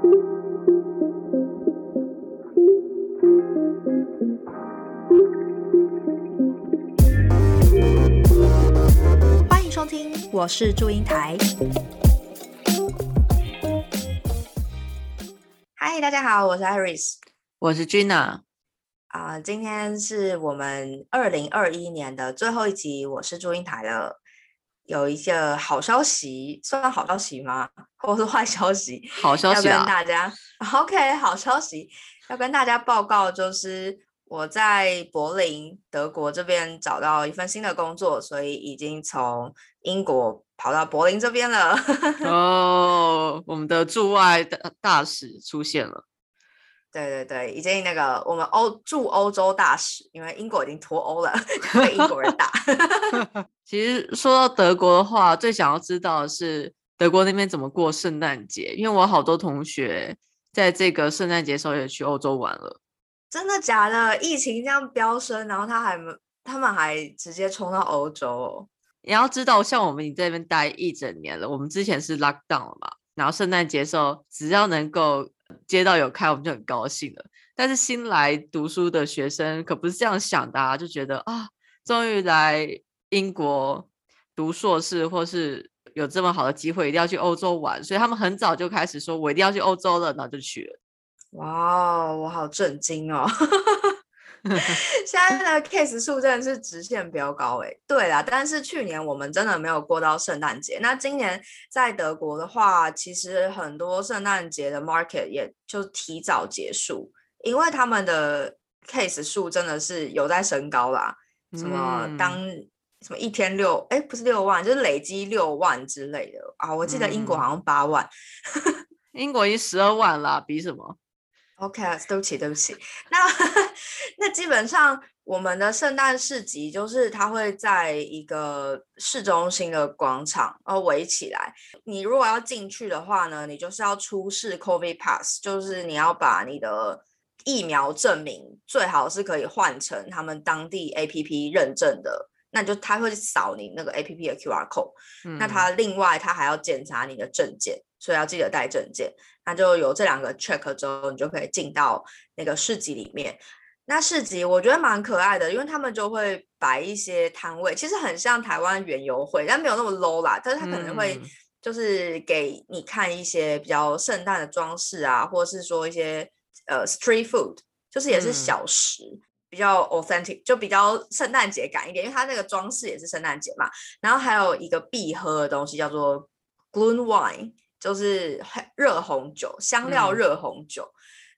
欢迎收听，我是祝英台。嗨，大家好，我是 Iris。我是 Gina，啊、今天是我们二零二一年的最后一集，我是祝英台了。有一个好消息，算好消息吗？或者是坏消息？好消息啊！大家 OK，好消息要跟大家报告，就是我在柏林德国这边找到一份新的工作，所以已经从英国跑到柏林这边了。哦，我们的驻外大大使出现了。对对对，已经那个我们欧驻欧洲大使，因为英国已经脱欧了，被英国人打。其实说到德国的话，最想要知道的是德国那边怎么过圣诞节，因为我好多同学在这个圣诞节的时候也去欧洲玩了。真的假的？疫情这样飙升，然后他还没他们还直接冲到欧洲哦。你要知道，像我们已经在那边待一整年了，我们之前是 lock down 了嘛，然后圣诞节的时候，只要能够街道有开，我们就很高兴了。但是新来读书的学生可不是这样想的、啊，就觉得啊，终于来英国读硕士，或是有这么好的机会，一定要去欧洲玩，所以他们很早就开始说，我一定要去欧洲了，然后就去了。哇，我好震惊哦！现在的 case 数真的是直线飙高诶。对啦，但是去年我们真的没有过到圣诞节。那今年在德国的话，其实很多圣诞节的 market 也就提早结束，因为他们的 case 数真的是有在升高啦。什么嗯当、什么一天六哎不是六万，就是累积六万之类的啊。我记得英国嗯好像八万。英国已经十二万啦，比什么？OK，啊对不起，对不起。那 那基本上我们的圣诞市集就是它会在一个市中心的广场呃围起来。你如果要进去的话呢，你就是要出示 COVID Pass，就是你要把你的疫苗证明最好是可以换成他们当地 APP 认证的。那就他会扫你那个 APP 的 QR code，那嗯他另外他还要检查你的证件，所以要记得带证件。那就有这两个 check 之后，你就可以进到那个市集里面。那市集我觉得蛮可爱的，因为他们就会摆一些摊位，其实很像台湾园游会，但没有那么 low 啦。但是他可能会嗯就是给你看一些比较圣诞的装饰啊，或者是说一些呃 street food，就是也是嗯小食。比较 authentic，就比较圣诞节感一点，因为它那个装饰也是圣诞节嘛。然后还有一个必喝的东西叫做 glue wine，就是黑热红酒，香料嗯热红酒。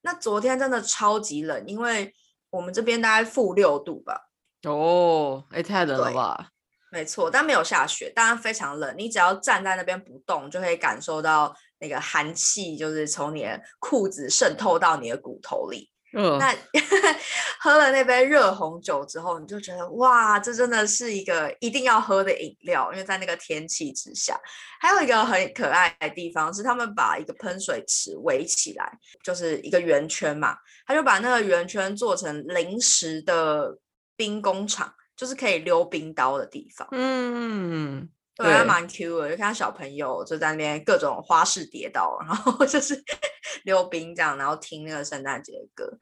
那昨天真的超级冷，因为我们这边大概负六度吧，哦，哎，太冷了吧？没错，但没有下雪，当然非常冷。你只要站在那边不动，就可以感受到那个寒气，就是从你的裤子渗透到你的骨头里。嗯，那 喝了那杯热红酒之后，你就觉得哇，这真的是一个一定要喝的饮料，因为在那个天气之下。还有一个很可爱的地方是，他们把一个喷水池围起来，就是一个圆圈嘛，他就把那个圆圈做成临时的冰工厂，就是可以溜冰刀的地方。嗯，对，还对蛮 Q 的，就看到小朋友就在那边各种花式跌倒，然后就是 溜冰这样，然后听那个圣诞节的歌。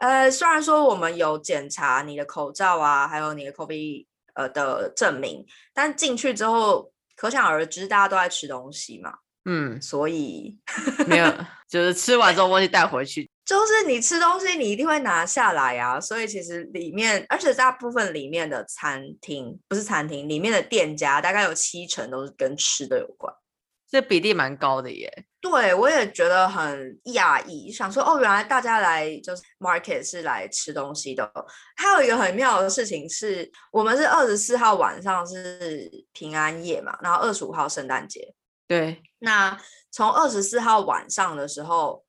呃，虽然说我们有检查你的口罩啊，还有你的 COVID 呃的证明，但进去之后，可想而知大家都在吃东西嘛，嗯，所以没有，就是吃完之后忘记带回去。就是你吃东西你一定会拿下来啊，所以其实里面，而且大部分里面的餐厅不是餐厅，里面的店家大概有七成都是跟吃的有关。这比例蛮高的耶。对，我也觉得很讶异，想说哦，原来大家来就是 market 是来吃东西的哦。还有一个很妙的事情是，我们是二十四号晚上是平安夜嘛，然后二十五号圣诞节。对，那从二十四号晚上的时候，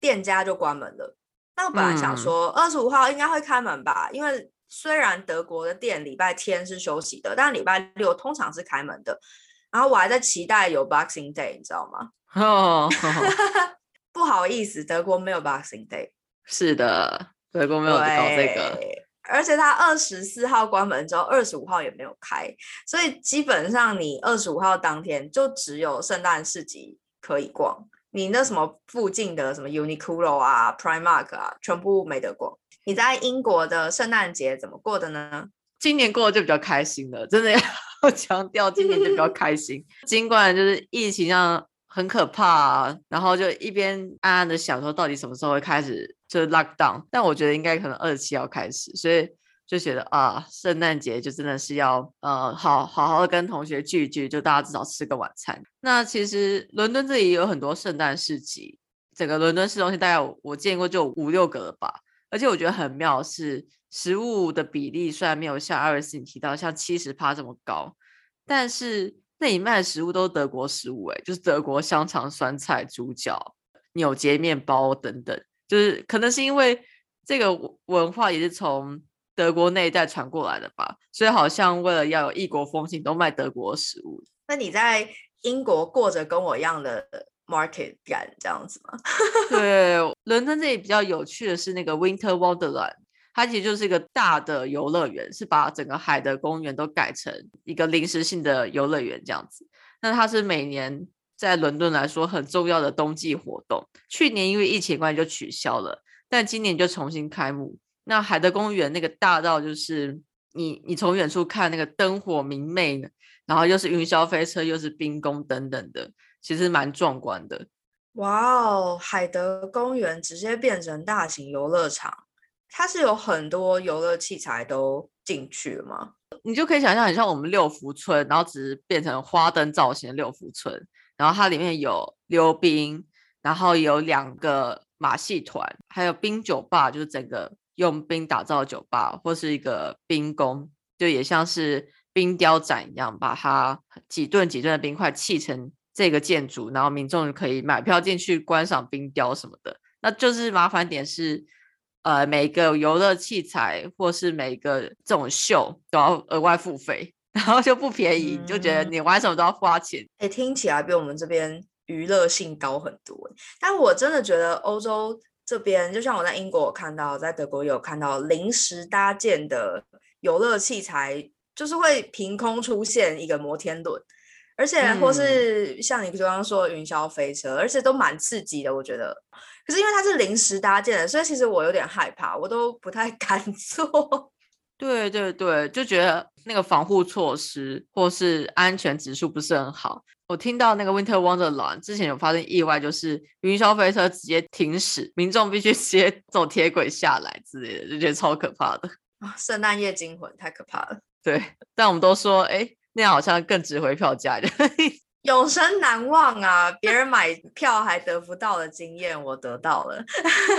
店家就关门了。那我本来想嗯说二十五号应该会开门吧，因为虽然德国的店礼拜天是休息的，但礼拜六通常是开门的。然后我还在期待有 Boxing Day，你知道吗？哦，不好意思，德国没有 Boxing Day，是的，德国没有搞这个。而且它二十四号关门之后，二十五号也没有开，所以基本上你二十五号当天就只有圣诞市集可以逛，你那什么附近的什么 Uniqlo 啊、Primark 啊，全部没得逛。你在英国的圣诞节怎么过的呢？今年过得就比较开心了，真的要 强调，今年就比较 开心。尽管就是疫情上很可怕，然后就一边暗暗的想说，到底什么时候会开始就是 lock down？但我觉得应该可能二十七号开始，所以就觉得啊，圣诞节就真的是要呃好好好跟同学聚一聚，就大家至少吃个晚餐。那其实伦敦这里也有很多圣诞市集，整个伦敦市中心大概我见过就五六个了吧。而且我觉得很妙是，食物的比例虽然没有像艾瑞斯你提到像七十趴这么高，但是那里卖的食物都是德国食物，哎，就是德国香肠、酸菜、猪脚、纽结面包等等，就是可能是因为这个文化也是从德国那一带传过来的吧，所以好像为了要有异国风情，都卖德国食物。那你在英国过着跟我一样的？market 感这样子吗？对，伦敦这里比较有趣的是那个 Winter Wonderland，它其实就是一个大的游乐园，是把整个海德公园都改成一个临时性的游乐园这样子。那它是每年在伦敦来说很重要的冬季活动，去年因为疫情关系就取消了，但今年就重新开幕。那海德公园那个大到就是你你从远处看那个灯火明媚，然后又是云霄飞车，又是冰宫等等的。其实蛮壮观的，哇哦！海德公园直接变成大型游乐场，它是有很多游乐器材都进去了吗？你就可以想象，很像我们六福村，然后只是变成花灯造型的六福村，然后它里面有溜冰，然后有两个马戏团，还有冰酒吧，就是整个用冰打造酒吧，或是一个冰宫，就也像是冰雕展一样，把它几吨几吨的冰块砌成。这个建筑，然后民众可以买票进去观赏冰雕什么的，那就是麻烦点是，呃，每个游乐器材或是每个这种秀都要额外付费，然后就不便宜，就觉得你玩什么都要花钱。哎，听起来比我们这边娱乐性高很多。但我真的觉得欧洲这边，就像我在英国看到，在德国有看到临时搭建的游乐器材，就是会凭空出现一个摩天轮。而且，或是像你刚刚说云霄飞车，而且都蛮刺激的，我觉得。可是因为它是临时搭建的，所以其实我有点害怕，我都不太 敢坐。对对对，就觉得那个防护措施或是安全指数不是很好。我听到那个 Winter Wonderland 之前有发生意外，就是云霄飞车直接停驶，民众必须 直接走铁轨下来之类的，就觉得超可怕的啊！圣诞夜惊魂太可怕了。对，但我们都说，哎。那样好像更值回票价，永生难忘啊！别人买票还得不到的经验，我得到了。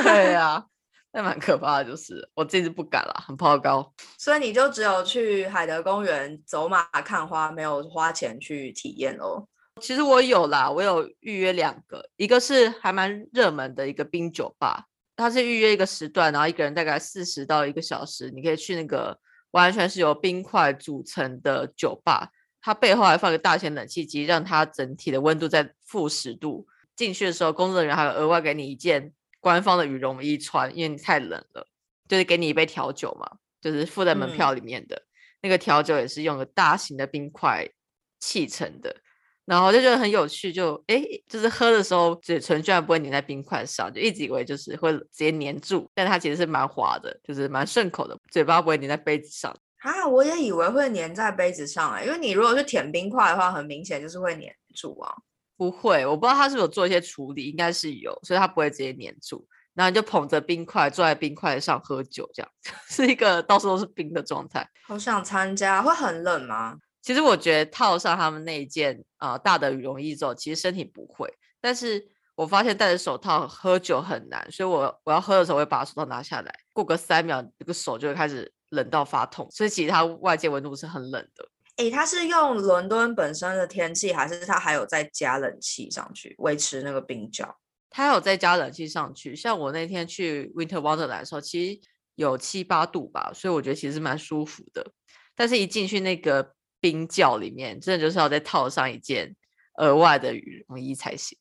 对啊，那蛮可怕的，就是我这次不敢了，很怕高。所以你就只有去海德公园走马看花，没有花钱去体验哦。其实我有啦，我有预约两个，一个是还蛮热门的一个冰酒吧，它是预约一个时段，然后一个人大概四十到一个小时，你可以去那个。完全是由冰块组成的酒吧，它背后还放个大型冷气机，让它整体的温度在负十度。进去的时候，工作人员还有额外给你一件官方的羽绒衣穿，因为你太冷了。就是给你一杯调酒嘛，就是附在门票里面的那个调酒也是用了大型的冰块砌成的。然后就觉得很有趣，就哎，就是喝的时候嘴唇居然不会粘在冰块上，就一直以为就是会直接粘住，但它其实是蛮滑的，就是蛮顺口的，嘴巴不会粘在杯子上啊。我也以为会粘在杯子上啊，因为你如果是舔冰块的话，很明显就是会粘住啊。不会，我不知道它是有做一些处理，应该是有，所以它不会直接粘住。然后你就捧着冰块坐在冰块上喝酒，这样 是一个到处都是冰的状态。好想参加，会很冷吗？其实我觉得套上他们那一件啊大的羽绒衣之后，其实身体不会。但是我发现戴着手套喝酒很难，所以我我要喝的时候会把手套拿下来，过个三秒，这个手就会开始冷到发痛。所以其实它外界温度是很冷的。诶，它是用伦敦本身的天气，还是它还有再加冷气上去维持那个冰窖？它有再加冷气上去。像我那天去 Winter Wonderland 的时候，其实有七八度吧，所以我觉得其实蛮舒服的。但是一进去那个。冰窖里面真的就是要再套上一件额外的羽绒衣才行。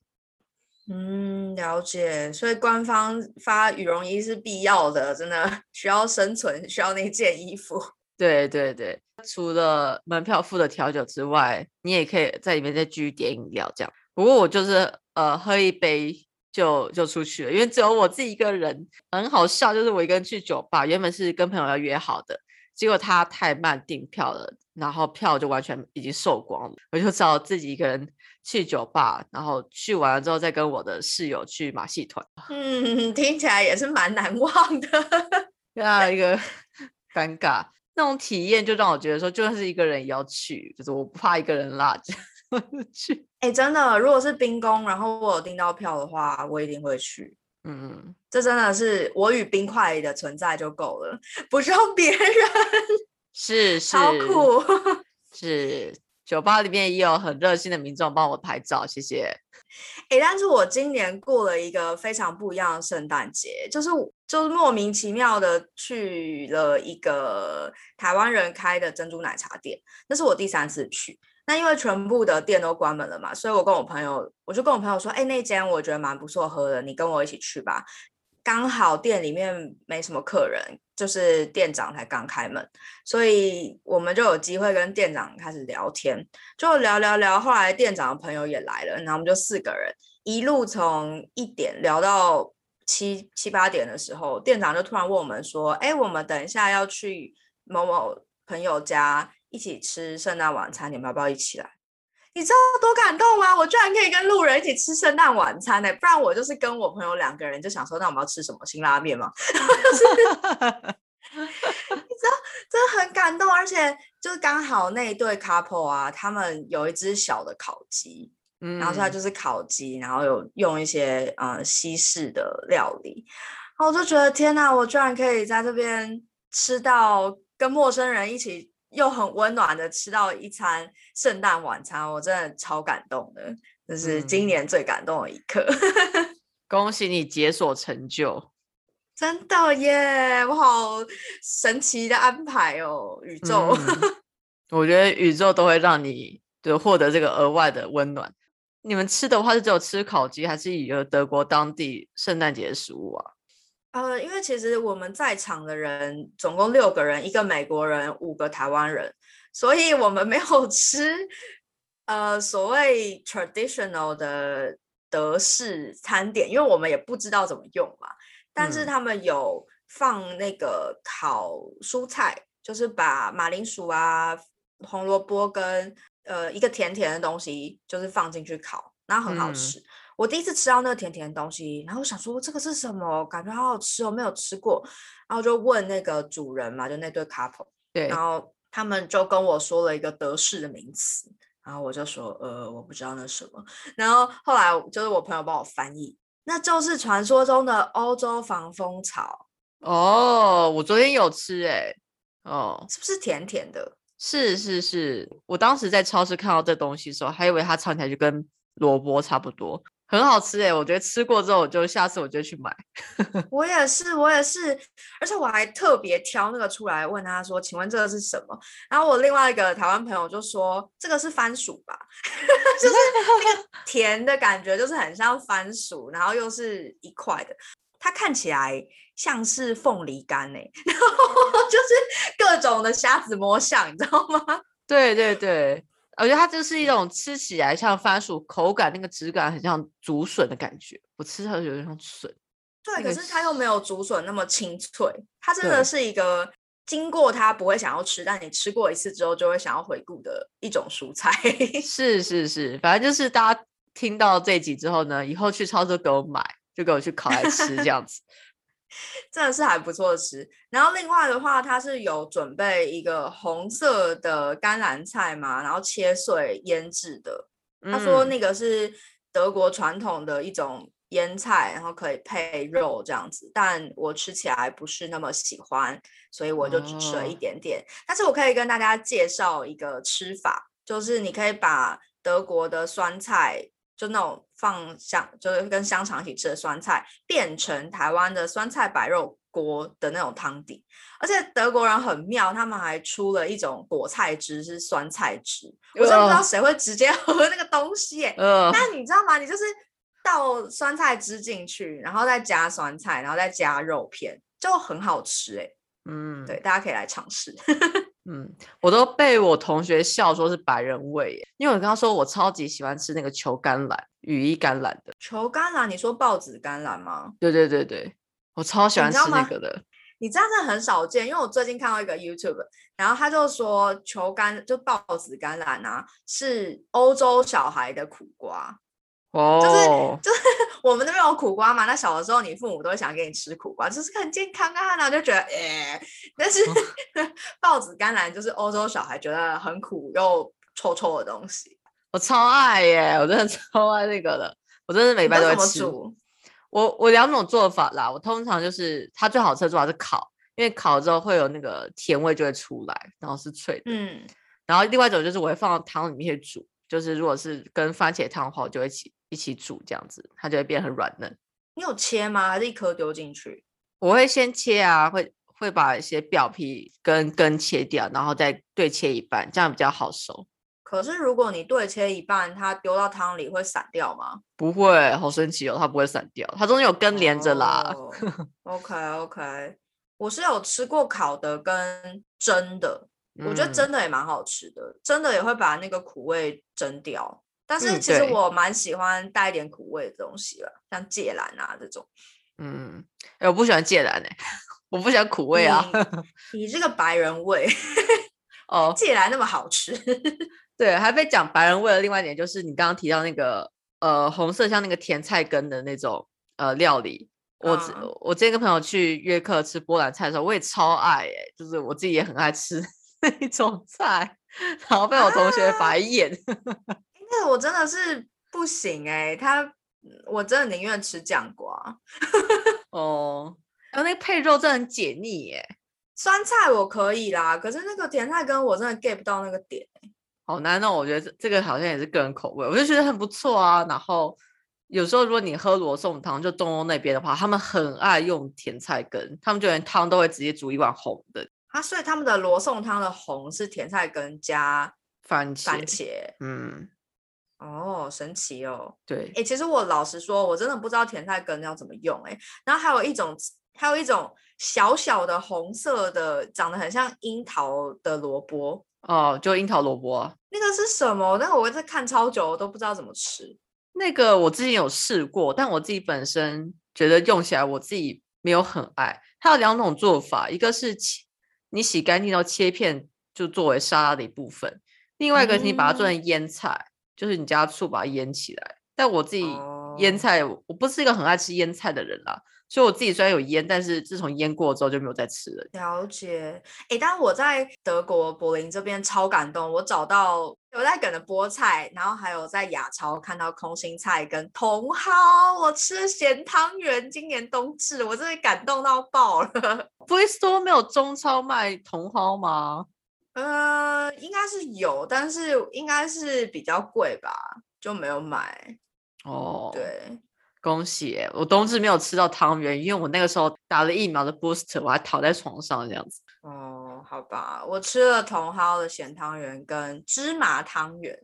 嗯，了解。所以官方发羽绒衣是必要的，真的 需要生存，需要那件衣服。对对对，除了门票付的调酒之外，你也可以在里面再继续点饮料这样。不过我就是呃喝一杯就就出去了，因为只有我自己一个人，很好笑，就是我一个人去酒吧，原本是跟朋友要约好的，结果他太慢订票了，然后票就完全已经售光了，我就只好自己一个人去酒吧，然后去完了之后再跟我的室友去马戏团，嗯，听起来也是蛮难忘的。这样一个 尴尬，那种体验就让我觉得说，就算是一个人也要去，就是我不怕一个人拉着 去。哎、真的，如果是冰宫，然后我有订到票的话，我一定会去。嗯，这真的是我与冰块的存在就够了，不需要别人，是是，超酷。是酒吧里面也有很热心的民众帮我拍照，谢谢。哎、但是我今年过了一个非常不一样的圣诞节，就是就是莫名其妙的去了一个台湾人开的珍珠奶茶店，那是我第三次去。那因为全部的店都关门了嘛，所以我跟我朋友，我就跟我朋友说，哎、那间我觉得蛮不错喝的，你跟我一起去吧。刚好店里面没什么客人，就是店长才刚开门，所以我们就有机会跟店长开始聊天，就聊聊聊。后来店长的朋友也来了，然后我们就四个人一路从一点聊到七七八点的时候，店长就突然问我们说：“哎，我们等一下要去某某朋友家一起吃圣诞晚餐，你们要不要一起来？”你知道多感动吗？我居然可以跟路人一起吃圣诞晚餐呢、不然我就是跟我朋友两个人就想说，那我们要吃什么辛拉面吗？真的很感动，而且就是刚好那一对 couple 啊，他们有一只小的烤鸡，嗯，然后它就是烤鸡，然后有用一些呃西式的料理，然后我就觉得天呐，我居然可以在这边吃到跟陌生人一起又很温暖的吃到一餐圣诞晚餐，我真的超感动的，这是今嗯年最感动的一刻。恭喜你解锁成就。真的耶，我好神奇的安排哦，宇宙。嗯 我觉得宇宙都会让你就获得这个额外的温暖。你们吃的话是只有吃烤鸡，还是有德国当地圣诞节的食物啊？呃，因为其实我们在场的人总共六个人，一个美国人，五个台湾人，所以我们没有 吃呃所谓 traditional 的德式餐点，因为我们也不知道怎么用嘛。但是嗯他们有放那个烤蔬菜，就是把马铃薯啊、红萝卜跟呃一个甜甜的东西，就是放进去烤，然后很好嗯吃。我第一次吃到那个甜甜的东西，然后我想说这个是什么？感觉好好吃哦，没有吃过。然后就问那个主人嘛，就那对 couple，对，然后他们就跟我说了一个德式的名词，然后我就说呃我不知道那是什么。然后后来就是我朋友帮我翻译，那就是传说中的欧洲防风草，哦，我昨天有吃哎、哦，是不是甜甜的？是是是，我当时在超市看到这东西的时候，还以为它尝起来就跟萝卜差不多，很好吃哎、我觉得吃过之后，我就下次我就去买。我也是，我也是，而且我还特别挑那个出来问他说：“请问这个是什么？”然后我另外一个台湾朋友就说：“这个是番薯吧？” 就是那个 甜的感觉，就是很像番薯，然后又是一块的，它看起来像是凤梨干哎、然后就是各种的瞎子摸象，你知道吗？对对对，我觉得它就是一种吃起来像番薯，口感那个质感很像竹笋的感觉，我吃它就有点像笋。对，那个可是它又没有竹笋那么清脆，它真的是一个经过它不会想要吃，但你吃过一次之后就会想要回顾的一种蔬菜。是是是，反正就是大家听到这集之后呢，以后去超市给我买，就给我去烤来吃这样子。真的是还不错吃。然后另外的话，它是有准备一个红色的甘蓝菜嘛，然后切碎腌制的。他说嗯那个是德国传统的一种腌菜，然后可以配肉这样子，但我吃起来不是那么喜欢，所以我就只吃了一哦点点。但是我可以跟大家介绍一个吃法，就是你可以把德国的酸菜，就那种放香，就是跟香肠一起吃的酸菜，变成台湾的酸菜白肉锅的那种汤底。而且德国人很妙，他们还出了一种果菜汁，是酸菜汁。我真的不知道呃谁会直接 喝那个东西耶。呃，但你知道吗？你就是倒酸菜汁进去，然后再加酸菜，然后再加肉片，就很好吃哎。嗯，对，大家可以来尝试。嗯，我都被我同学笑说是白人味耶，因为我跟他说我超级喜欢吃那个球甘蓝、羽衣甘蓝的。球甘蓝，你说报纸甘蓝吗？对对对对，我超喜欢吃那个的。你这样真的很少见，因为我最近看到一个 YouTube，然后他就说球甘就报纸甘蓝啊，是欧洲小孩的苦瓜。哦，我们那边有苦瓜嘛？那小的时候，你父母都会想给你吃苦瓜，就是很健康啊，然后就觉得哎、但是 豹子甘蓝就是欧洲小孩觉得很苦又臭臭的东西。我超爱耶，我真的超爱那个的，我真的每拜都会吃。我我两种做法啦，我通常就是它最好吃的做法是烤，因为烤了之后会有那个甜味就会出来，然后是脆的。嗯，然后另外一种就是我会放到汤里面去煮，就是如果是跟番茄汤的话，我就会一起一起煮，这样子它就会变很软嫩。你有切吗？还是一颗丢进去？我会先切啊，会会把一些表皮跟根切掉，然后再对切一半，这样比较好熟。可是如果你对切一半，它丢到汤里会散掉吗？不会，好神奇哦，它不会散掉，它中间有根连着啦。哦 OK OK，我是有吃过烤的跟蒸的，我觉得嗯蒸的也蛮好吃的，蒸的也会把那个苦味蒸掉。但是嗯其实我蛮喜欢带一点苦味的东西了，像芥兰啊这种。嗯，哎、我不喜欢芥兰哎、我不喜欢苦味啊。你这个白人味，哦，芥兰那么好吃，对，还被讲白人味的另外一点就是你刚刚提到那个呃红色像那个甜菜根的那种呃料理。我我之前跟朋友去约克吃波兰菜的时候，我也超爱哎、就是我自己也很爱吃那一种菜，然后被我同学啊白眼。那我真的是不行哎、他我真的宁愿吃酱瓜。哦，然后那个配肉真的很解腻耶，酸菜我可以啦，可是那个甜菜根我真的 get 不到那个点。好难哦。我觉得这这个好像也是个人口味，我就觉得很不错啊。然后有时候如果你喝罗宋汤，就东欧那边的话，他们很爱用甜菜根，他们就连汤都会直接煮一碗红的啊，所以他们的罗宋汤的红是甜菜根加番茄。番茄。嗯，哦，神奇哦！对，哎，其实我老实说，我真的不知道甜菜根要怎么用哎。然后还有一种，还有一种小小的红色的，长得很像樱桃的萝卜，哦，就樱桃萝卜啊，那个是什么？那个我在看超久，我都不知道怎么吃。那个我之前有试过，但我自己本身觉得用起来我自己没有很爱。它有两种做法，一个是切你洗干净后切片，就作为沙拉的一部分；另外一个是你把它做嗯成腌菜，就是你加醋把它腌起来。但我自己腌哦菜，我不是一个很爱吃腌菜的人啦，所以我自己虽然有腌，但是自从腌过之后就没有再吃了。了解，诶，但我在德国柏林这边超感动，我找到有在梗的菠菜，然后还有在亚超看到空心菜跟茼蒿，我吃了咸汤圆，今年冬至，我真的感动到爆了。不会说没有中超卖茼蒿吗？呃，应该是有，但是应该是比较贵吧，就没有买。哦，，对，恭喜！我冬至没有吃到汤圆，因为我那个时候打了疫苗的 booster，我还躺在床上这样子。哦，好吧，我吃了茼蒿的咸汤圆跟芝麻汤圆，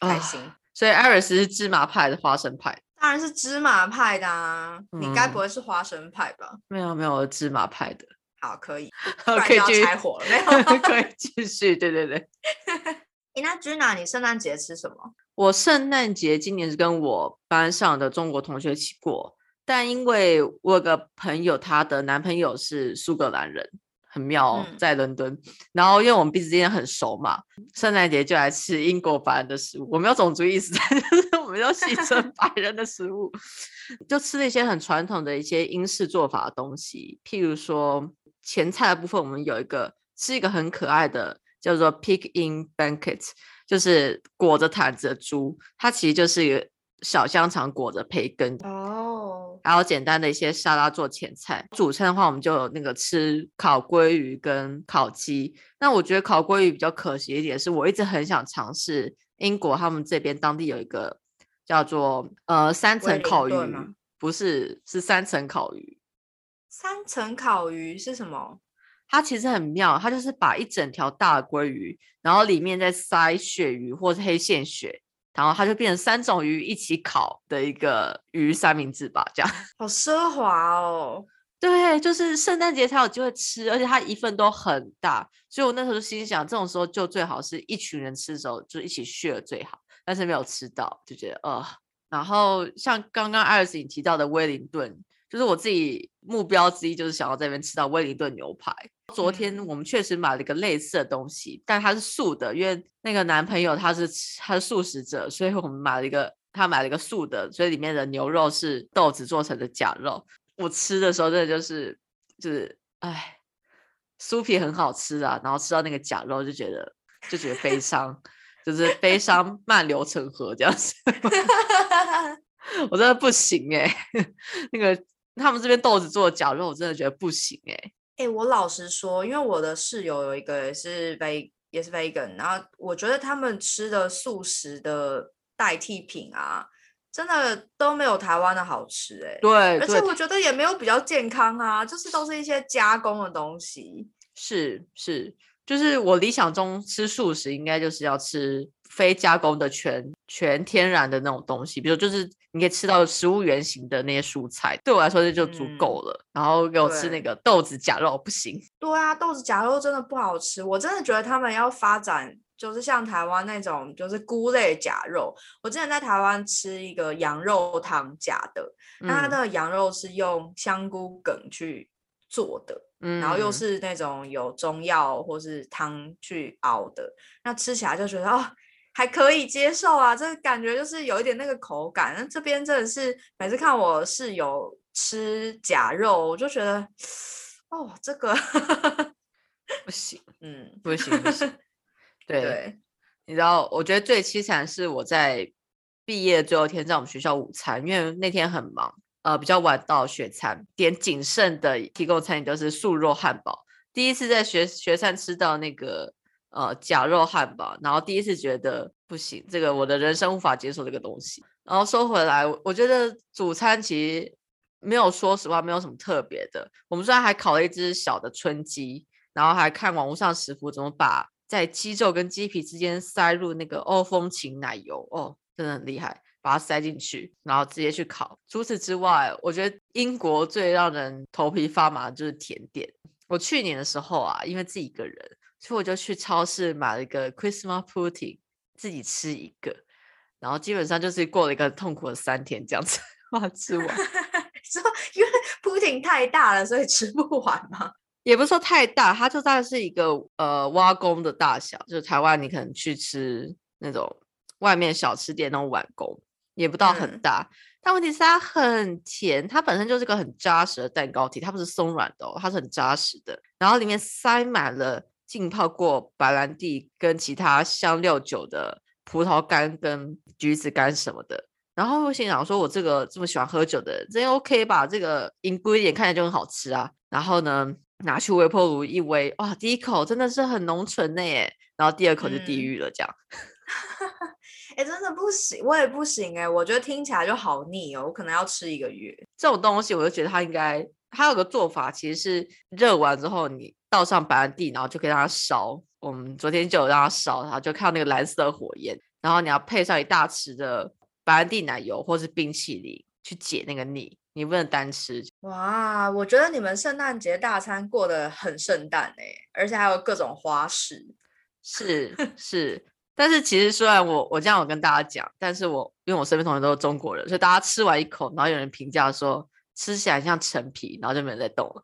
开啊心。所以艾瑞斯是芝麻派的花生派，当然是芝麻派的啊，你该嗯不会是花生派吧？没有没有我芝麻派的，好，可以，可以继续就要拆火了没有？可以继续。对对对，诶那 Gina，你圣诞节吃什么？我圣诞节今年是跟我班上的中国同学一起过，但因为我有个朋友，她的男朋友是苏格兰人，很妙在伦敦。然后因为我们彼此之间很熟嘛，圣诞节就来吃英国白人的食物。我没有种族意识，但就是我们要戏称白人的食物，就吃了一些很传统的一些英式做法的东西，譬如说前菜的部分，我们有一个是一个很可爱的叫做 pig in blanket。就是裹着毯子的猪，它其实就是一个小香肠裹着培根，哦，还有简单的一些沙拉做前菜。主餐的话，我们就有那个吃烤鲑鱼跟烤鸡。那我觉得烤鲑鱼比较可惜一点，是我一直很想尝试英国他们这边当地有一个叫做呃三层烤鱼，不是是三层烤鱼。三层烤鱼是什么？它其实很妙，它就是把一整条大的鲑鱼，然后里面再塞鳕鱼或是黑线鳕，然后它就变成三种鱼一起烤的一个鱼三明治吧，这样。好奢华哦！对，就是圣诞节才有机会吃，而且它一份都很大，所以我那时候就心想，这种时候就最好是一群人吃的时候就一起 share 最好，但是没有吃到，就觉得呃。然后像刚刚艾尔斯你提到的威灵顿，就是我自己目标之一，就是想要在这边吃到威灵顿牛排。昨天我们确实买了一个类似的东西，但它是素的，因为那个男朋友他是他是素食者，所以我们买了一个，他买了一个素的，所以里面的牛肉是豆子做成的假肉。我吃的时候真的就是就是哎，酥皮很好吃啊，然后吃到那个假肉就觉得就觉得悲伤，就是悲伤漫流成河这样子。我真的不行哎，那个他们这边豆子做的绞肉，我真的觉得不行哎。哎，我老实说，因为我的室友有一个也是 ve 也是 vegan，然后我觉得他们吃的素食的代替品啊。真的都没有台湾的好吃哎，对，而且我觉得也没有比较健康啊，就是都是一些加工的东西。是是，就是我理想中吃素食应该就是要吃非加工的全全天然的那种东西，比如就是你可以吃到食物原型的那些蔬菜，对我来说这就足够了。然后给我吃那个豆子假肉不行。对啊，豆子假肉真的不好吃，我真的觉得他们要发展。就是像台湾那种，就是菇类假肉。我之前在台湾吃一个羊肉汤假的，那它的羊肉是用香菇梗去做的，嗯然后又是那种有中药或是汤去熬的，那吃起来就觉得哦还可以接受啊，这个感觉就是有一点那个口感。那这边真的是每次看我室友吃假肉，我就觉得哦这个不行，嗯，不行不行。对，你知道，我觉得最凄惨是我在毕业最后一天在我们学校午餐，因为那天很忙，呃，比较晚到学餐，点仅剩的提供餐饮就是素肉汉堡。第一次在学学餐吃到那个呃假肉汉堡，然后第一次觉得不行，这个我的人生无法接受这个东西。然后收回来，我觉得主餐其实没有，说实话没有什么特别的。我们虽然还烤了一只小的春鸡，然后还看网络上食谱怎么把。在鸡肉跟鸡皮之间塞入那个欧风情奶油哦，真的很厉害，把它塞进去，然后直接去烤。除此之外，我觉得英国最让人头皮发麻的就是甜点。我去年的时候啊，因为自己一个人，所以我就去超市买了一个 Christmas pudding，自己吃一个，然后基本上就是过了一个痛苦的三天这样子，把它吃完。说因为 pudding 太大了，所以吃不完吗？也不是说太大，它就大概是一个呃挖工的大小，就是台湾你可能去吃那种外面小吃店那种碗工，也不到很大。但问题是它很甜，它本身就是个很扎实的蛋糕体，它不是松软的哦，它是很扎实的。然后里面塞满了浸泡过白兰地跟其他香料酒的葡萄干跟橘子干什么的。然后我心想说，我这个这么喜欢喝酒的人，真 OK 吧？这个银龟点看起来就很好吃啊。然后呢？拿去微波炉一微，哇，第一口真的是很浓醇的耶，然后第二口就地狱了，这样。哎，真的不行，我也不行哎，我觉得听起来就好腻哦，我可能要吃一个月。这种东西，我就觉得它应该，它有个做法，其实是热完之后，你倒上白兰地，然后就可以让它烧。我们昨天就有让它烧，然后就看到那个蓝色的火焰，然后你要配上一大匙的白兰地奶油或是冰淇淋去解那个腻。你不能单吃哇！我觉得你们圣诞节大餐过得很圣诞哎，而且还有各种花式，是是。但是其实虽然我我这样我跟大家讲，但是我因为我身边同学都是中国人，所以大家吃完一口，然后有人评价说吃起来像陈皮，然后就没人再动了，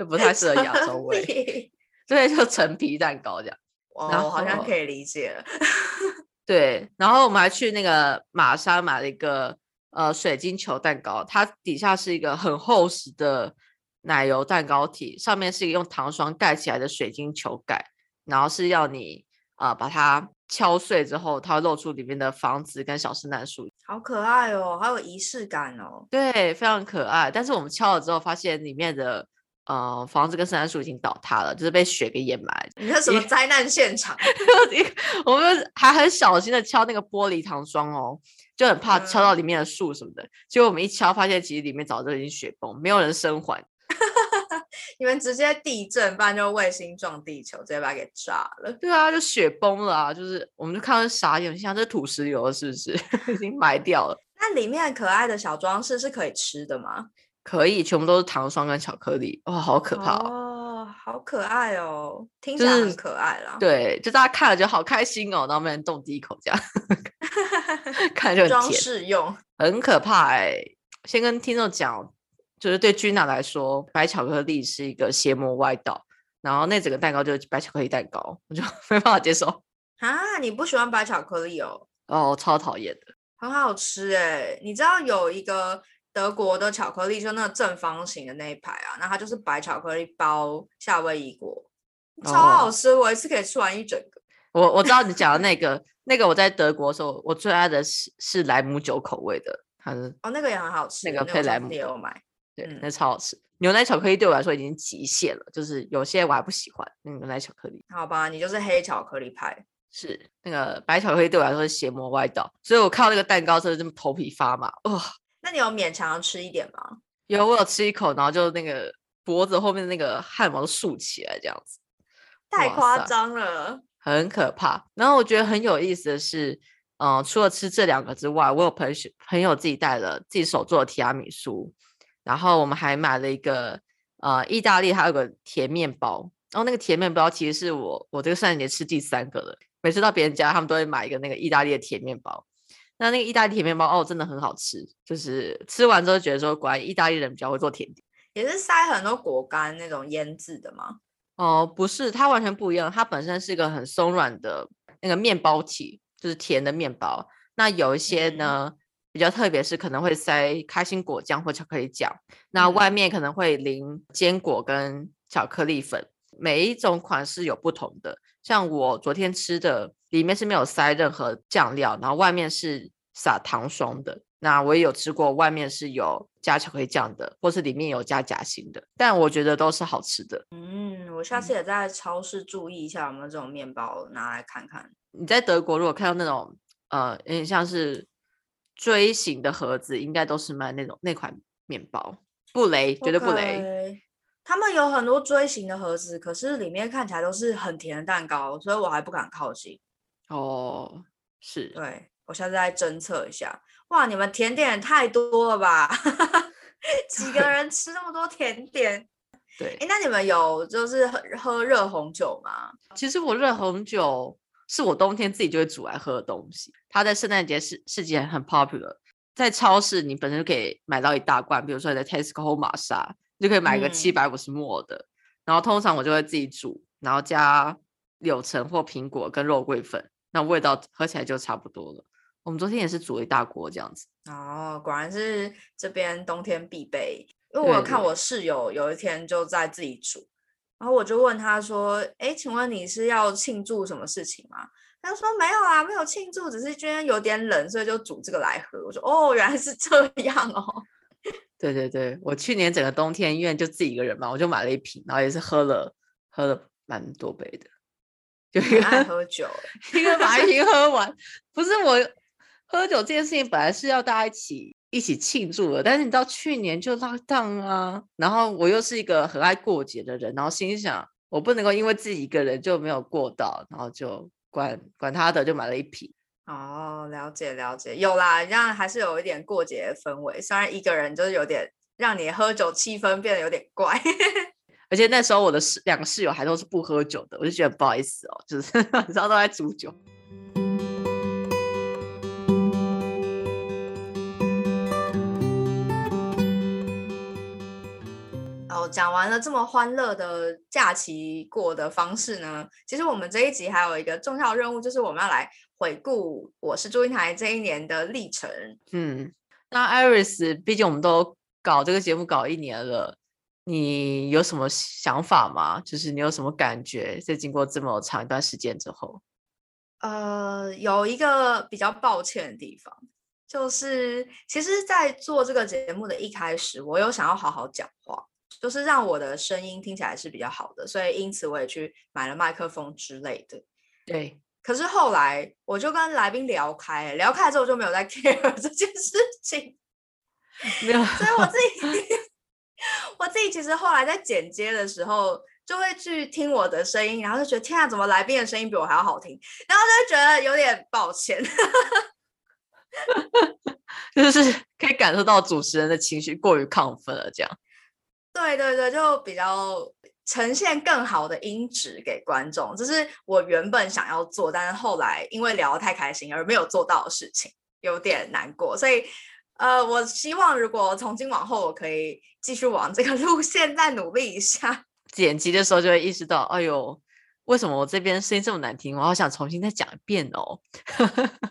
就不太适合亚洲味。对，就陈皮蛋糕这样。哇，我好像可以理解了。对，然后我们还去那个玛莎买了一个。呃，水晶球蛋糕，它底下是一个很厚实的奶油蛋糕体，上面是一个用糖霜盖起来的水晶球盖，然后是要你啊把它敲碎之后，它会露出里面的房子跟小圣诞树，好可爱哦，好有仪式感哦。对，非常可爱。但是我们敲了之后，发现里面的呃房子跟圣诞树已经倒塌了，就是被雪给掩埋。你看什么灾难现场？我们还很小心的敲那个玻璃糖霜哦。就很怕敲到里面的树什么的，结果我们一敲，发现其实里面早就已经雪崩，没有人生还。你们直接地震，不然就卫星撞地球，直接把它给炸了。对啊，就雪崩了啊！就是我们就看到傻眼，像这土石流是不是 已经埋掉了？那里面可爱的小装饰是可以吃的吗？可以，全部都是糖霜跟巧克力，哇，好可怕哦！好可爱哦，听起来很可爱啦。对，就大家看了就好开心哦，然后没人动第一口这样，看就很装，饰用。很可怕哎、先跟听众讲，就是对君娜来说，白巧克力是一个邪魔歪道，然后那整个蛋糕就是白巧克力蛋糕，我就 没办法接受，啊，你不喜欢白巧克力哦？哦，超讨厌的。很好吃哎、你知道有一个德国的巧克力，就那个正方形的那一排啊，那它就是白巧克力包夏威夷果，超好哦吃，我一次可以吃完一整个。我我知道你讲的那个，那个我在德国的时候，我最爱的是是莱姆酒口味的，它是哦，那个也很好吃，那个配莱姆的也有买。对，嗯那超好吃。牛奶巧克力对我来说已经极限了，就是有些我还不喜欢那个牛奶巧克力。好吧，你就是黑巧克力派。是那个白巧克力对我来说是邪魔歪道，所以我看到那个蛋糕真的这么头皮发麻。哇、那你有勉强要吃一点吗？有我有吃一口，然后就那个脖子后面的那个汗毛都竖起来，这样子太夸塞张了。很可怕。然后我觉得很有意思的是，嗯、除了吃这两个之外，我有朋友朋友自己带了自己手做的提拉米苏，然后我们还买了一个呃意大利还有个甜面包，然后那个甜面包其实是我我这个圣诞节吃第三个了，每次到别人家他们都会买一个那个意大利的甜面包。那那个意大利甜面包哦，真的很好吃，就是吃完之后觉得说，果然意大利人比较会做甜点。也是塞很多果干那种腌制的吗？哦，不是，它完全不一样。它本身是一个很松软的那个面包体，就是甜的面包。那有一些嗯呢，比较特别是可能会塞开心果酱或巧克力酱，那嗯外面可能会淋坚果跟巧克力粉。每一种款式有不同的，像我昨天吃的，里面是没有塞任何酱料，然后外面是撒糖霜的。那我也有吃过，外面是有加巧克力酱的，或是里面有加夹心的，但我觉得都是好吃的。嗯，我下次也在超市注意一下有没有这种面包，拿来看看。你在德国如果看到那种呃，有点像是锥形的盒子，应该都是卖那种那款面包，不雷，绝对不雷。他们有很多锥形的盒子，可是里面看起来都是很甜的蛋糕，所以我还不敢靠近。哦，是，对我下次再侦测一下。哇，你们甜点也太多了吧？几个人吃那么多甜点？对哎，。那你们有就是喝喝热红酒吗？其实我热红酒是我冬天自己就会煮来喝的东西，它在圣诞节市市集很 popular，在超市你本身就可以买到一大罐，比如说你在 Tesco 或玛莎，你就可以买个七嗯百五十沫的，然后通常我就会自己煮，然后加柳橙或苹果跟肉桂粉，那味道喝起来就差不多了。我们昨天也是煮了一大锅这样子，哦，果然是这边冬天必备。因为我看我室友有一天就在自己煮，然后我就问他说：“哎，请问你是要庆祝什么事情吗？”他就说：“没有啊，没有庆祝，只是今天有点冷，所以就煮这个来喝。”我说：“哦，原来是这样哦。对对对，我去年整个冬天因为就自己一个人嘛，我就买了一瓶，然后也是喝了喝了蛮多杯的，就一个喝酒欸，一个把 一瓶喝完。不是我喝酒这件事情本来是要大家一起一起庆祝的，但是你知道去年就 lock down 啊，然后我又是一个很爱过节的人，然后心想我不能够因为自己一个人就没有过到，然后就管管他的，就买了一瓶。哦，了解了解，有啦，这样还是有一点过节的氛围。虽然一个人就是有点让你喝酒气氛变得有点怪。而且那时候我的室两个室友还都是不喝酒的，我就觉得不好意思哦，就是 晚上都在煮酒。哦，讲完了这么欢乐的假期过的方式呢，其实我们这一集还有一个重要任务，就是我们要来回顾我是祝英台这一年的历程。嗯，那 Iris，毕竟我们都搞这个节目搞一年了，你有什么想法吗？就是你有什么感觉，在经过这么长一段时间之后？呃，有一个比较抱歉的地方，就是其实，在做这个节目的一开始，我有想要好好讲话，就是让我的声音听起来是比较好的，所以因此我也去买了麦克风之类的。对，可是后来我就跟来宾聊开，聊开之后就没有再 care 这件事情，没有，所以我自己我自己其实后来在剪接的时候，就会去听我的声音，然后就觉得天啊，怎么来宾的声音比我还要好听，然后就会觉得有点抱歉。就是可以感受到主持人的情绪过于亢奋了，这样。对对对，就比较呈现更好的音质给观众，这是我原本想要做，但是后来因为聊得太开心而没有做到的事情，有点难过。所以，呃，我希望如果从今往后我可以继续往这个路线再努力一下。剪辑的时候就会意识到，哎呦，为什么我这边声音这么难听？我好想重新再讲一遍哦。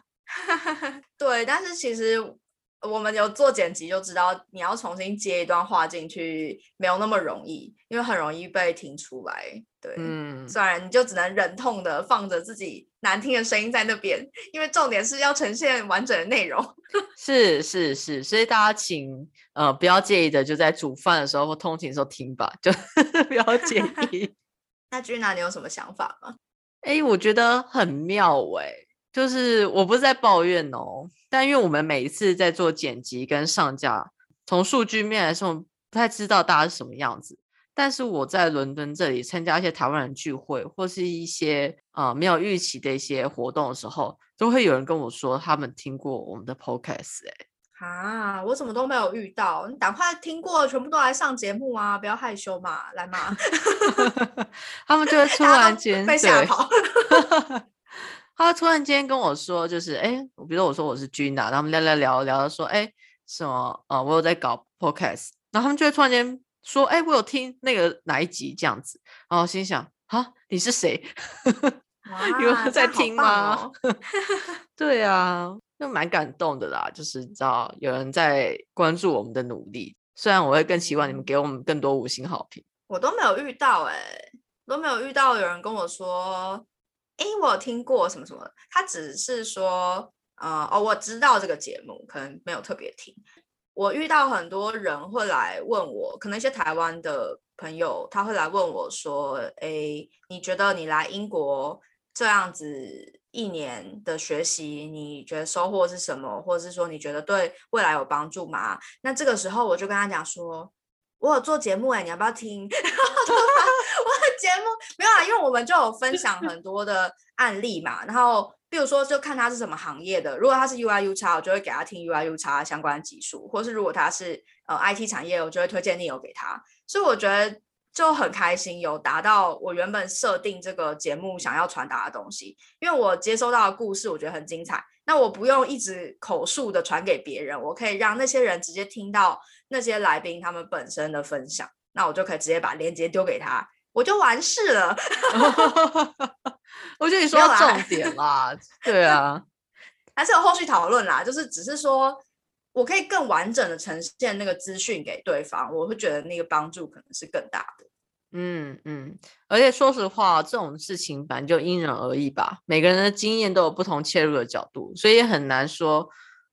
对，但是其实。我们有做剪辑就知道，你要重新接一段话进去没有那么容易，因为很容易被听出来。对，嗯，虽然你就只能忍痛的放着自己难听的声音在那边，因为重点是要呈现完整的内容。是是是，所以大家请呃不要介意的，就在煮饭的时候或通勤的时候听吧，就 不要介 意。那君娜，你有什么想法吗？哎，我觉得很妙哎，就是我不是在抱怨哦。但因为我们每一次在做剪辑跟上架，从数据面来说，不太知道大家是什么样子。但是我在伦敦这里参加一些台湾人聚会，或是一些呃没有预期的一些活动的时候，都会有人跟我说他们听过我们的 podcast。哎，啊，我怎么都没有遇到？你赶快听过，全部都来上节目啊！不要害羞嘛，来嘛。他们就会 突然间被吓跑。他突然间跟我说，就是哎，比如说我说我是君娜，然后他们聊聊聊聊说，哎，什么呃，我有在搞 podcast，然后他们就会突然间说，哎，我有听那个哪一集这样子，然后心想，啊，你是谁？有在听吗？对啊，就蛮感动的啦，就是你知道有人在关注我们的努力，虽然我会更希望你们给我们更多五星好评，我都没有遇到哎，都没有遇到有人跟我说。哎，我有听过什么什么，他只是说，呃，哦，我知道这个节目，可能没有特别听。我遇到很多人会来问我，可能一些台湾的朋友，他会来问我说，哎，你觉得你来英国这样子一年的学习，你觉得收获是什么，或者是说你觉得对未来有帮助吗？那这个时候我就跟他讲说。我有做节目哎，你要不要听？我 节目没有啊，因为我们就有分享很多的案例嘛。然后，比如说，就看他是什么行业的。如果他是 UI U 叉，我就会给他听 UI U 叉相关技术；或是如果他是呃 IT 产业，我就会推荐你有给他。所以我觉得就很开心，有达到我原本设定这个节目想要传达的东西。因为我接收到的故事，我觉得很精彩。那我不用一直口述的传给别人，我可以让那些人直接听到那些来宾他们本身的分享，那我就可以直接把链接丢给他，我就完事了。我觉得你说到重点啦，对啊，还是有后续讨论啦，就是只是说我可以更完整的呈现那个资讯给对方，我会觉得那个帮助可能是更大的。嗯嗯，而且说实话，这种事情反正就因人而异吧。每个人的经验都有不同切入的角度，所以也很难说。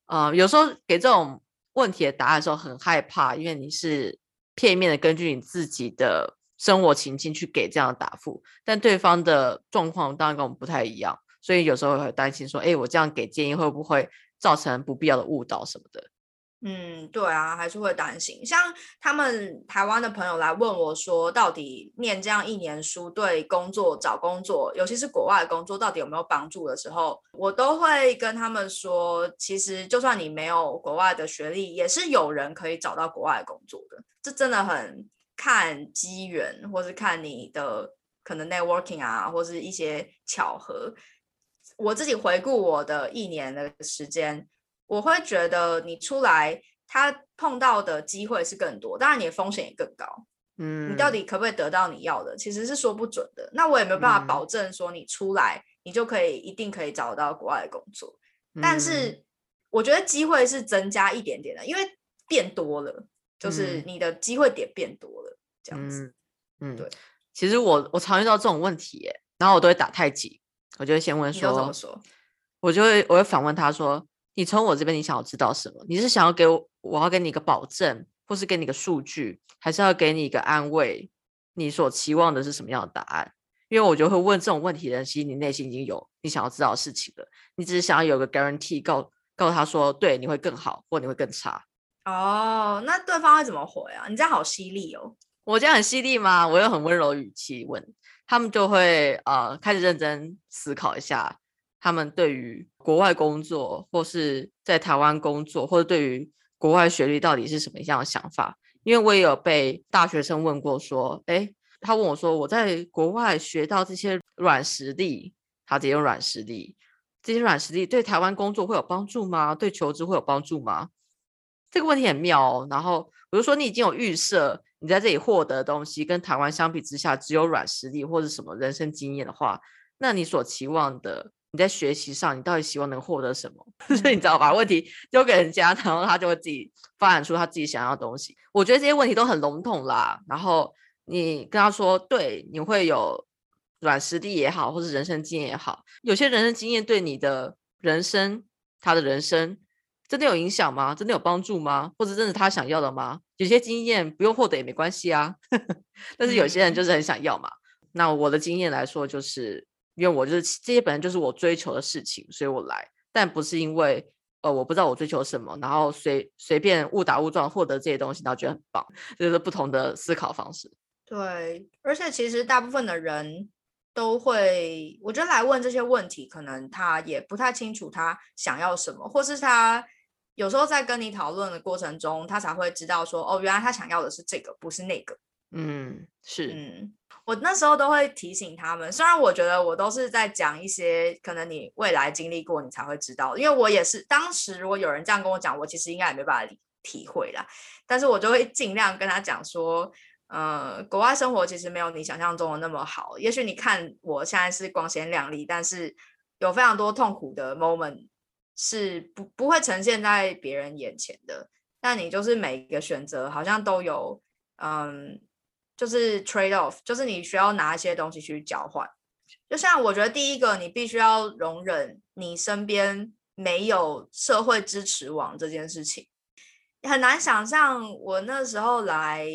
呃，有时候给这种问题的答案的时候很害怕，因为你是片面的根据你自己的生活情境去给这样的答复，但对方的状况当然跟我们不太一样，所以有时候会担心说，哎，我这样给建议会不会造成不必要的误导什么的。嗯，对啊，还是会担心。像他们台湾的朋友来问我说，到底念这样一年书对工作找工作，尤其是国外的工作，到底有没有帮助的时候，我都会跟他们说，其实就算你没有国外的学历，也是有人可以找到国外的工作的。这真的很看机缘，或是看你的可能 networking 啊，或是一些巧合。我自己回顾我的一年的时间。我会觉得你出来，他碰到的机会是更多，当然你的风险也更高。嗯，你到底可不可以得到你要的，其实是说不准的。那我也没有办法保证说你出来，你就可以一定可以找到国外的工作。但是我觉得机会是增加一点点的，因为变多了，就是你的机会点变多了，这样子。嗯，对。其实我我常遇到这种问题，然后我都会打太极，我就会先问说，怎么说？我就会我会反问他说。你从我这边，你想要知道什么？你是想要给我，我要给你一个保证，或是给你一个数据，还是要给你一个安慰？你所期望的是什么样的答案？因为我就会问这种问题的人，其实你内心已经有你想要知道的事情了。你只是想要有个 guarantee，告告诉他说，对，你会更好，或你会更差。哦，那对方会怎么回啊？你这样好犀利哦！我这样很犀利吗？我用很温柔语气问他们，就会呃开始认真思考一下。他们对于国外工作或是在台湾工作，或者对于国外学历到底是什么样的想法？因为我也有被大学生问过，说，哎，他问我说，我在国外学到这些软实力，他直接用软实力，这些软实力对台湾工作会有帮助吗？对求职会有帮助吗？这个问题很妙哦。然后比如说，你已经有预设，你在这里获得的东西跟台湾相比之下，只有软实力或者什么人生经验的话，那你所期望的。你在学习上，你到底希望能获得什么？所 以你知道把问题丢给人家，然后他就会自己发展出他自己想要的东西。我觉得这些问题都很笼统啦。然后你跟他说，对，你会有软实力也好，或是人生经验也好，有些人生经验对你的人生，他的人生真的有影响吗？真的有帮助吗？或者真的他想要的吗？有些经验不用获得也没关系啊。但是有些人就是很想要嘛。那我的经验来说，就是。因为我就是这些本来就是我追求的事情，所以我来，但不是因为呃我不知道我追求什么，然后随随便误打误撞获得这些东西，然后觉得很棒，这是不同的思考方式。对，而且其实大部分的人都会，我觉得来问这些问题，可能他也不太清楚他想要什么，或是他有时候在跟你讨论的过程中，他才会知道说，哦，原来他想要的是这个，不是那个。嗯，是，嗯。我那时候都会提醒他们，虽然我觉得我都是在讲一些可能你未来经历过你才会知道，因为我也是当时如果有人这样跟我讲，我其实应该也没办法体会啦。但是我就会尽量跟他讲说，呃，国外生活其实没有你想象中的那么好。也许你看我现在是光鲜亮丽，但是有非常多痛苦的 moment 是不不会呈现在别人眼前的。但你就是每一个选择好像都有，嗯。就是 trade off，就是你需要拿一些东西去交换。就像我觉得第一个，你必须要容忍你身边没有社会支持网这件事情。很难想象我那时候来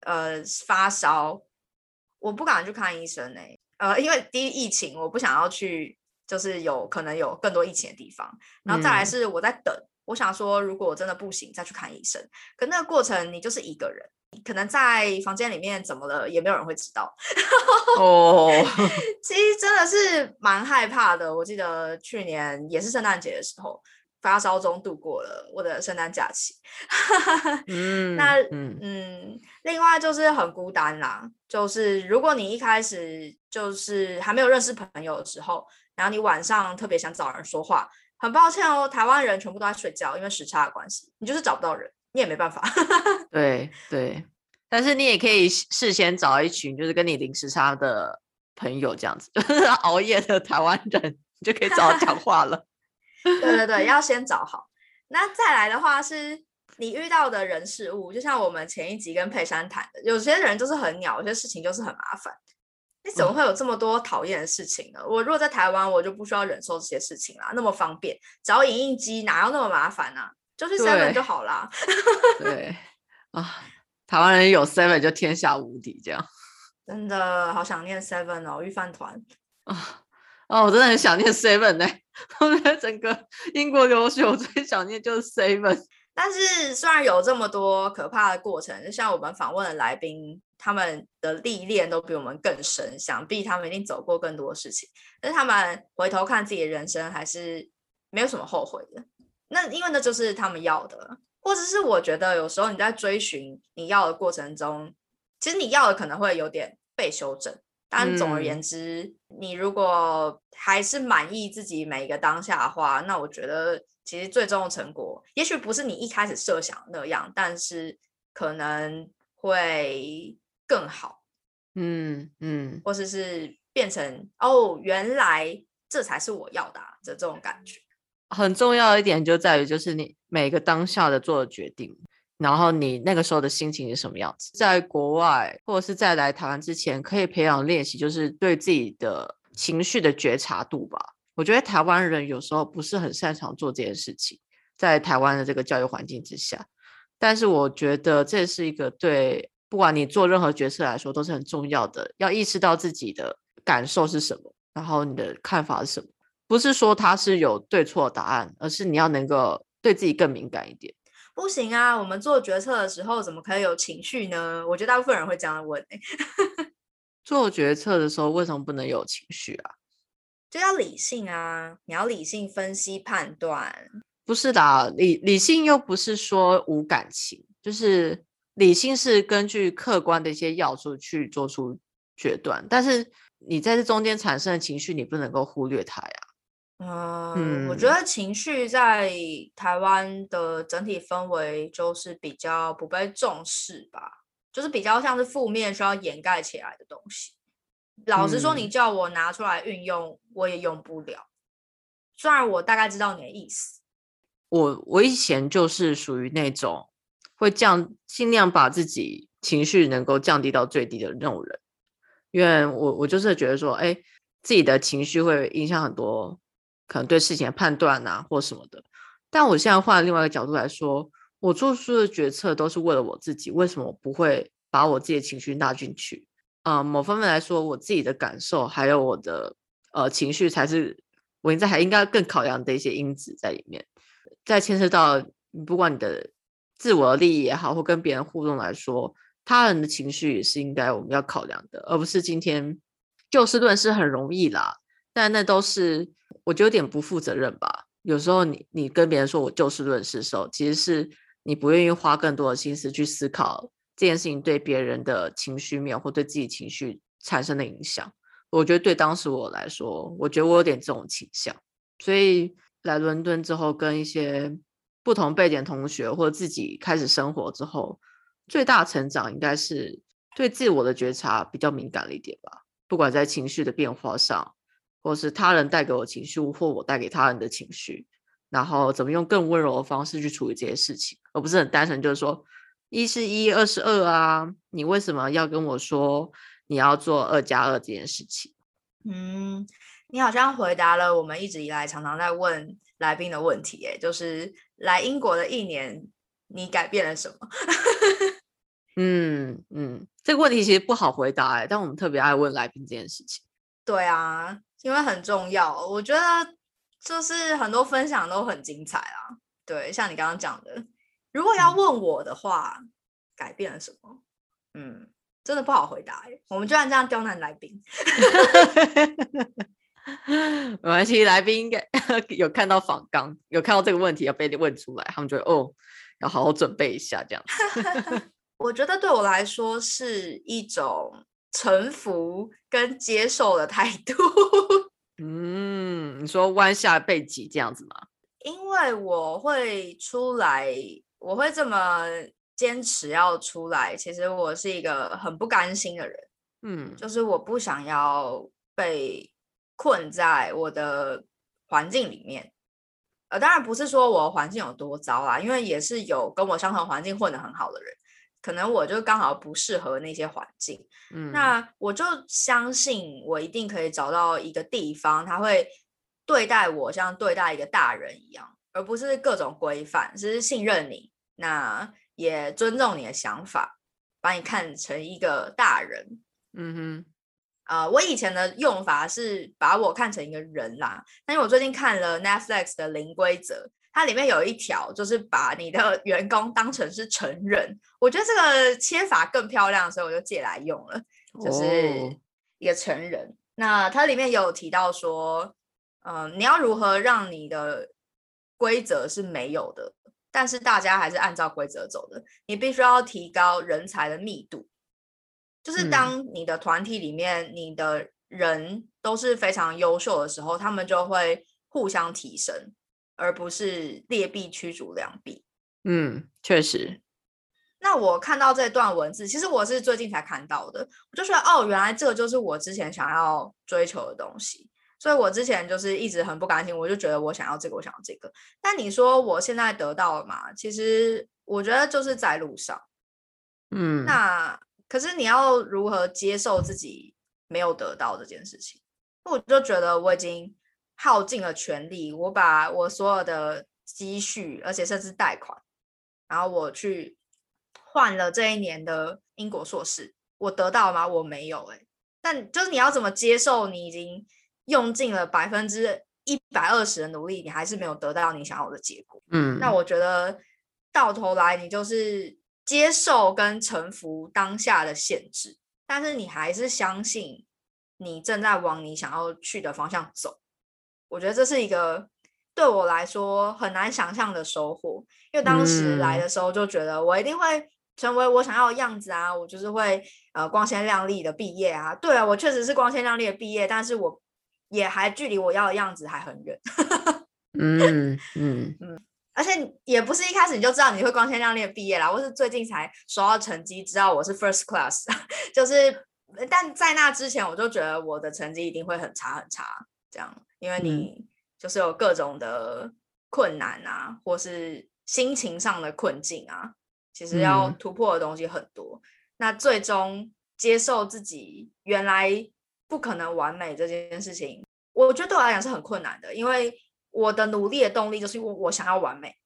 呃发烧，我不敢去看医生哎，呃，因为第一疫情，我不想要去，就是有可能有更多疫情的地方。然后再来是我在等，我想说如果我真的不行再去看医生。可那个过程你就是一个人。可能在房间里面怎么了，也没有人会知道。哦，其实真的是蛮害怕的。我记得去年也是圣诞节的时候，发烧中度过了我的圣诞假期。嗯，那嗯嗯，另外就是很孤单啦。就是如果你一开始就是还没有认识朋友的时候，然后你晚上特别想找人说话，很抱歉哦，台湾人全部都在睡觉，因为时差的关系，你就是找不到人。你也没办法，对对，但是你也可以事先找一群就是跟你零时差的朋友，这样子 熬夜的台湾人，你就可以找他讲话了。对对对，要先找好。那再来的话，是你遇到的人事物，就像我们前一集跟佩珊谈的，有些人就是很鸟，有些事情就是很麻烦。你怎么会有这么多讨厌的事情呢？我如果在台湾，我就不需要忍受这些事情啦，那么方便，只要影印机哪要那么麻烦呢？就是 seven 就好啦。对啊，台湾人有 seven 就天下无敌，这样真的好想念 seven 哦，御饭团 啊哦，我真的很想念 seven 呢。我在整个英国留学，我最想念就是 seven。但是虽然有这么多可怕的过程，就像我们访问的来宾，他们的历练都比我们更深，想必他们一定走过更多事情。但是他们回头看自己的人生，还是没有什么后悔的。那因为那就是他们要的，或者是我觉得有时候你在追寻你要的过程中，其实你要的可能会有点被修正。但总而言之，你如果还是满意自己每一个当下的话，那我觉得其实最终的成果，也许不是你一开始设想那样，但是可能会更好。嗯嗯，或者是变成哦，原来这才是我要的的这种感觉。很重要一点就在于，就是你每个当下的做的决定，然后你那个时候的心情是什么样子。在国外或者是在来台湾之前，可以培养练习，就是对自己的情绪的觉察度吧。我觉得台湾人有时候不是很擅长做这件事情，在台湾的这个教育环境之下。但是我觉得这是一个对不管你做任何决策来说都是很重要的，要意识到自己的感受是什么，然后你的看法是什么。不是说它是有对错答案，而是你要能够对自己更敏感一点。不行啊，我们做决策的时候怎么可以有情绪呢？我觉得大部分人会这样问。做决策的时候为什么不能有情绪啊？就要理性啊，你要理性分析判断。不不是的，理理性又不是说无感情，就是理性是根据客观的一些要素去做出决断，但是你在这中间产生的情绪，你不能够忽略它呀。嗯，我觉得情绪在台湾的整体氛围就是比较不被重视吧，就是比较像是负面需要掩盖起来的东西。老实说，你叫我拿出来运用，我也用不了。虽然我大概知道你的意思。我我以前就是属于那种会降尽量把自己情绪能够降低到最低的那种人，因为我我就是觉得说，哎，自己的情绪会影响很多。可能对事情的判断呐，或什么的，但我现在换另外一个角度来说，我做出的决策都是为了我自己。为什么我不会把我自己的情绪纳进去？呃，某方面来说，我自己的感受还有我的呃情绪，才是我现在还应该更考量的一些因子在里面。在牵涉到不管你的自我的利益也好，或跟别人互动来说，他人的情绪也是应该我们要考量的，而不是今天就事论事很容易啦。但那都是。我觉得有点不负责任吧。有时候你你跟别人说我就事论事的时候，其实是你不愿意花更多的心思去思考这件事情对别人的情绪面或对自己情绪产生的影响。我觉得对当时我来说，我觉得我有点这种倾向。所以来伦敦之后，跟一些不同背景同学或自己开始生活之后，最大成长应该是对自我的觉察比较敏感了一点吧。不管在情绪的变化上。或是他人带给我情绪，或我带给他人的情绪，然后怎么用更温柔的方式去处理这些事情，而不是很单纯就是说一是一，二是二啊，你为什么要跟我说你要做二加二这件事情？嗯，你好像回答了我们一直以来常常在问来宾的问题，哎，就是来英国的一年，你改变了什么？嗯嗯，这个问题其实不好回答哎，但我们特别爱问来宾这件事情。对啊。因为很重要，我觉得就是很多分享都很精彩啊。对，像你刚刚讲的，如果要问我的话，改变了什么？嗯，真的不好回答哎。我们居然这样刁难来宾，没关系，来宾应该 有看到访纲，有看到这个问题要被你问出来，他们觉得哦，要好好准备一下这样。我觉得对我来说是一种。臣服跟接受的态度。嗯，你说弯下背脊这样子吗？因为我会出来，我会这么坚持要出来。其实我是一个很不甘心的人。嗯，就是我不想要被困在我的环境里面。呃，当然不是说我环境有多糟啦，因为也是有跟我相同环境混得很好的人。可能我就刚好不适合那些环境，嗯，那我就相信我一定可以找到一个地方，他会对待我像对待一个大人一样，而不是各种规范，只是信任你，那也尊重你的想法，把你看成一个大人，嗯哼，啊，我以前的用法是把我看成一个人啦，但是我最近看了 Netflix 的零规则。它里面有一条，就是把你的 员工当成是成人，我觉得这个切法更漂亮，所以我就借来用了，就是一个成人。那它里面有提到说，嗯，你要如何让你的规则是没有的，但是大家还是按照规则走的，你必须要提高人才的密度，就是当你的团体里面你的人都是非常优秀的时候，他们就会互相提升。而不是劣币驱逐良币。嗯，确实。那我看到这段文字，其实我是最近才看到的，我就说哦，原来这个就是我之前想要追求的东西。所以我之前就是一直很不甘心，我就觉得我想要这个，我想要这个。但你说我现在得到了嘛？其实我觉得就是在路上。嗯。那可是你要如何接受自己没有得到这件事情？我就觉得我已经。耗尽了全力，我把我所有的积蓄，而且甚至贷款，然后我去换了这一年的英国硕士，我得到吗？我没有哎。但就是你要怎么接受，你已经用尽了百分之一百二十的努力，你还是没有得到你想要的结果。嗯，那我觉得到头来你就是接受跟臣服当下的限制，但是你还是相信你正在往你想要去的方向走。我觉得这是一个对我来说很难想象的收获。因为当时来的时候就觉得我一定会成为我想要的样子啊，我就是会呃光鲜亮丽的毕业啊。对啊，我确实是光鲜亮丽的毕业，但是我也还距离我要的样子还很远。嗯 嗯嗯，而且也不是一开始你就知道你会光鲜亮丽的毕业啦，我是最近才收到成绩，知道我是 first class，就是，但在那之前我就觉得我的成绩一定会很差很差，这样，因为你就是有各种的困难啊，或是心情上的困境啊，其实要突破的东西很多，那最终接受自己原来不可能完美这件事情，我觉得对我来讲是很困难的，因为。我的努力的动力就是因为我想要完美，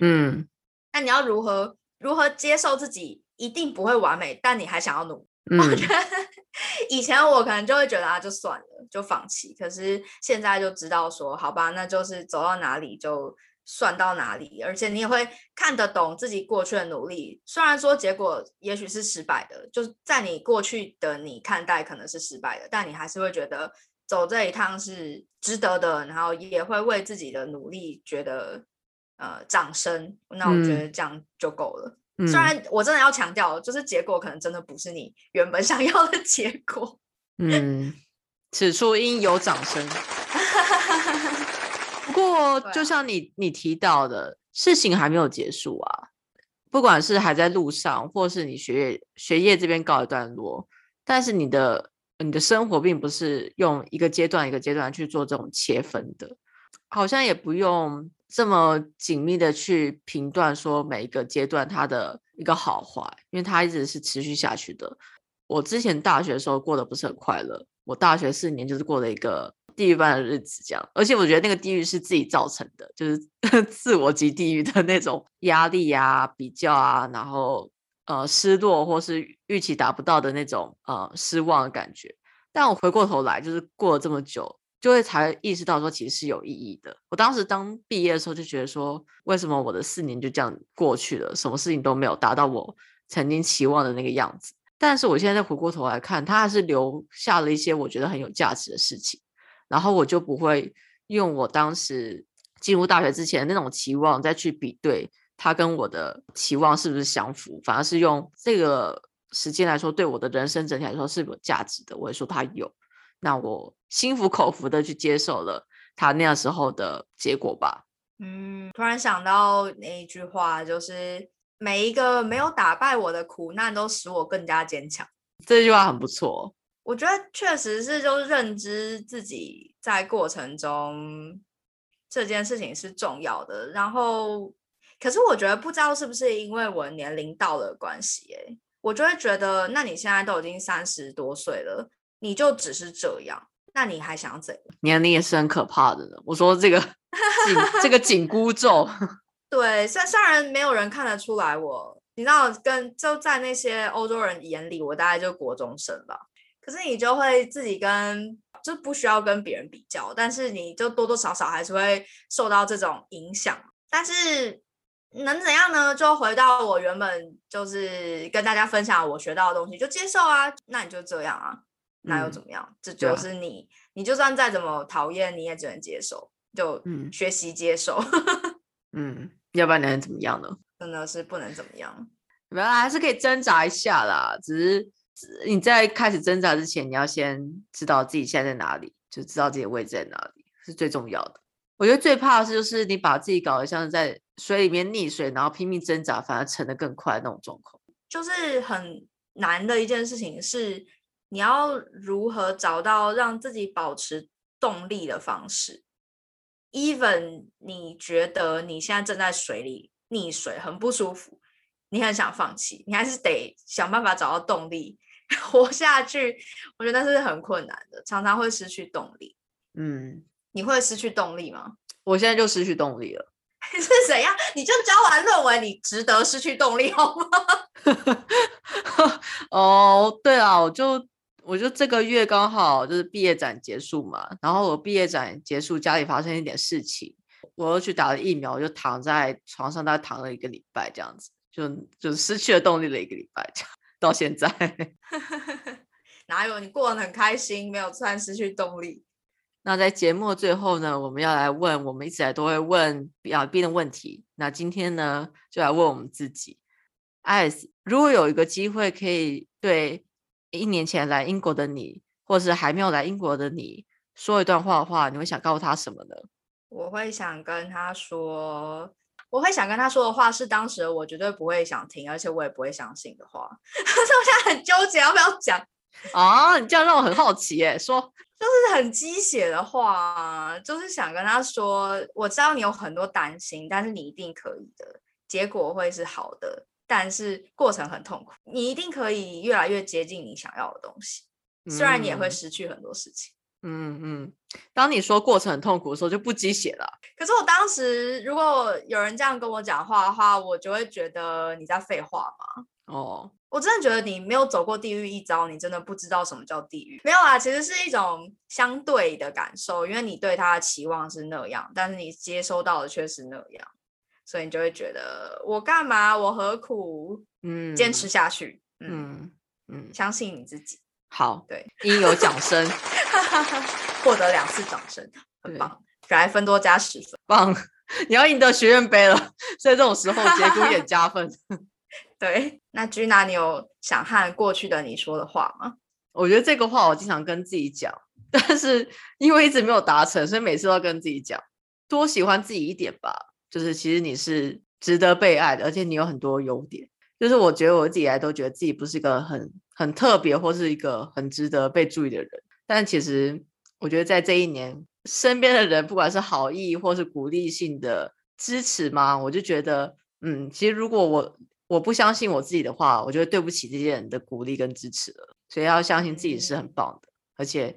嗯，那你要如何如何接受自己一定不会完美，但你还想要努？我觉得以前我可能就会觉得啊，就算了，就放弃。可是现在就知道说，好吧，那就是走到哪里就算到哪里，而且你也会看得懂自己过去的努力。虽然说结果也许是失败的，就是在你过去的你看待可能是失败的，但你还是会觉得。走这一趟是值得的，然后也会为自己的努力觉得呃掌声。那我觉得这样就够了。虽然我真的要强调，就是结果可能真的不是你原本想要的结果。嗯，此处应有掌声。不过，就像你你提到的，事情还没有结束啊。不管是还在路上，或是你学业学业这边告一段落，但是你的。你的生活并不是用一个阶段一个阶段去做这种切分的，好像也不用这么紧密的去评断说每一个阶段它的一个好坏，因为它一直是持续下去的。我之前大学的时候过得不是很快乐，我大学四年就是过了一个地狱般的日子，这样。而且我觉得那个地狱是自己造成的，就是 自我及地狱的那种压力啊、比较啊，然后。呃，失落或是预期达不到的那种呃失望的感觉，但我回过头来，就是过了这么久，就会才意识到说其实是有意义的。我当时当毕业的时候就觉得说，为什么我的四年就这样过去了，什么事情都没有达到我曾经期望的那个样子？但是我现在再回过头来看，它还是留下了一些我觉得很有价值的事情，然后我就不会用我当时进入大学之前那种期望再去比对。他跟我的期望是不是相符？反而是用这个时间来说，对我的人生整体来说是有价值的。我会说他有，那我心服口服的去接受了他那样时候的结果吧。嗯，突然想到那一句话，就是每一个没有打败我的苦难，都使我更加坚强。这句话很不错，我觉得确实是，就是认知自己在过程中这件事情是重要的，然后。可是我觉得不知道是不是因为我年龄到了关系，哎，我就会觉得，那你现在都已经三十多岁了，你就只是这样，那你还想怎样？年龄也是很可怕的呢。我说这个 紧这个紧箍咒，对，虽虽然没有人看得出来我，你知道，跟就在那些欧洲人眼里，我大概就国中生吧。可是你就会自己跟，就不需要跟别人比较，但是你就多多少少还是会受到这种影响，但是。能怎样呢？就回到我原本就是跟大家分享我学到的东西，就接受啊。那你就这样啊，那又怎么样？这就是你，你就算再怎么讨厌，你也只能接受，就学习接受。嗯，要不然能怎么样呢？真的是不能怎么样。原来还是可以挣扎一下啦，只是你在开始挣扎之前，你要先知道自己现在在哪里，就知道自己的位置在哪里，是最重要的。我觉得最怕的是，就是你把自己搞得像是在水里面溺水，然后拼命挣扎，反而沉得更快那种状况。就是很难的一件事情，是你要如何找到让自己保持动力的方式。Even 你觉得你现在正在水里溺水，很不舒服，你很想放弃，你还是得想办法找到动力 活下去。我觉得那是很困难的，常常会失去动力。嗯。你会失去动力吗？我现在就失去动力了。是谁呀？你就交完论文，你值得失去动力好吗？哦，对啊，我就我就这个月刚好就是毕业展结束嘛，然后我毕业展结束，家里发生一点事情，我又去打了疫苗，我就躺在床上，大概躺了一个礼拜，这样子，就就失去了动力了一个礼拜，到现在。哪有？你过得很开心，没有突然失去动力。那在节目的最后呢，我们要来问我们一直来都会问亚宾的问题。那今天呢，就来问我们自己：，Ice，如果有一个机会可以对一年前来英国的你，或是还没有来英国的你说一段话的话，你会想告诉他什么呢？我会想跟他说，我会想跟他说的话是当时我绝对不会想听，而且我也不会相信的话。所 以我现在很纠结要不要讲。啊，你这样让我很好奇耶，说。就是很鸡血的话，就是想跟他说，我知道你有很多担心，但是你一定可以的，结果会是好的，但是过程很痛苦，你一定可以越来越接近你想要的东西，虽然你也会失去很多事情。嗯嗯，当你说过程很痛苦的时候，就不鸡血了。可是我当时如果有人这样跟我讲话的话，我就会觉得你在废话嘛。哦。我真的觉得你没有走过地狱一遭，你真的不知道什么叫地狱。没有啊，其实是一种相对的感受，因为你对他的期望是那样，但是你接收到的却是那样，所以你就会觉得我干嘛，我何苦？嗯，坚持下去。嗯嗯，相信你自己。好，对，应有掌声，获得两次掌声，很棒。格莱芬多加十分，棒！你要赢得学院杯了，所以这种时候节骨眼加分。对，那 Gina，你有想和过去的你说的话吗？我觉得这个话我经常跟自己讲，但是因为一直没有达成，所以每次都要跟自己讲，多喜欢自己一点吧。就是其实你是值得被爱的，而且你有很多优点。就是我觉得我自己来都觉得自己不是一个很很特别或是一个很值得被注意的人，但其实我觉得在这一年，身边的人不管是好意或是鼓励性的支持嘛，我就觉得，嗯，其实如果我。我不相信我自己的话，我觉得对不起这些人的鼓励跟支持了。所以要相信自己是很棒的，而且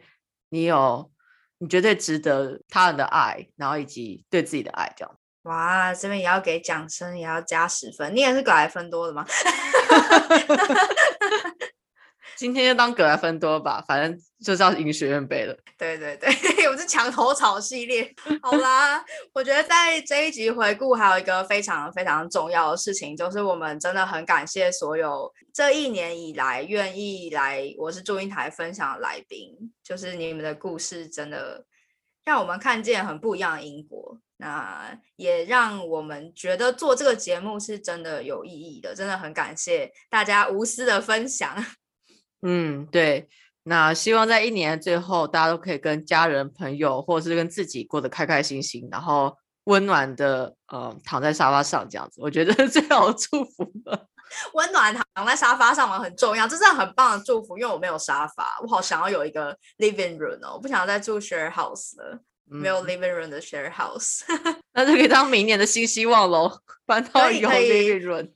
你有，你绝对值得他人的爱，然后以及对自己的爱，这样。哇，这边也要给掌声，也要加十分。你也是格莱芬多的吗？今天就当格莱芬多吧，反正就是要赢学院杯了。对对对，我是墙头草系列。好啦，我觉得在这一集回顾还有一个非常非常重要的事情，就是我们真的很感谢所有这一年以来愿意来我是祝英台分享的来宾，就是你们的故事真的让我们看见很不一样的英国，那也让我们觉得做这个节目是真的有意义的，真的很感谢大家无私的分享。嗯，对，那希望在一年最后，大家都可以跟家人、朋友，或者是跟自己过得开开心心，然后温暖的呃躺在沙发上这样子，我觉得 最好的祝福了。温暖躺在沙发上嘛很重要，这是很棒的祝福。因为我没有沙发，我好想要有一个 living room 哦，我不想再住 share house 了，没有 living room 的 share house，那就可以当明年的新希望喽，搬到有 living room。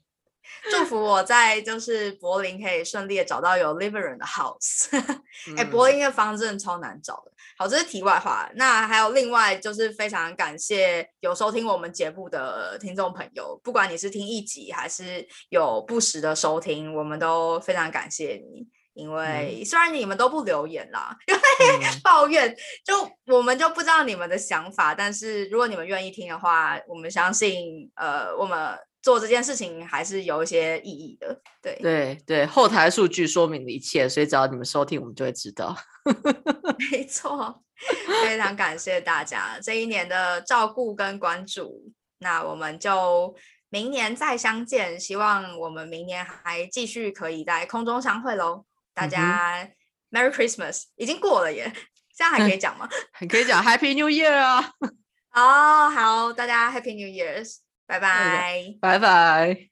祝福我在就是柏林可以顺利的找到有 living room 的 house。哎，柏林的房子真的超难找的。好，这是题外话。那还有另外就是非常感谢有收听我们节目的听众朋友，不管你是听一集还是有不时的收听，我们都非常感谢你。因为虽然你们都不留言啦，因为抱怨，就我们就不知道你们的想法。但是如果你们愿意听的话，我们相信，呃，我们。做这件事情还是有一些意义的，对对对，后台数据说明了一切，所以只要你们收听，我们就会知道。没错，非常感谢大家这一年的照顾跟关注，那我们就明年再相见，希望我们明年还继续可以在空中相会喽。大家 Merry Christmas，已经过了耶，现在还可以讲吗？还可以讲 Happy New Year 啊！哦，好，大家 Happy New Years。拜拜，拜拜。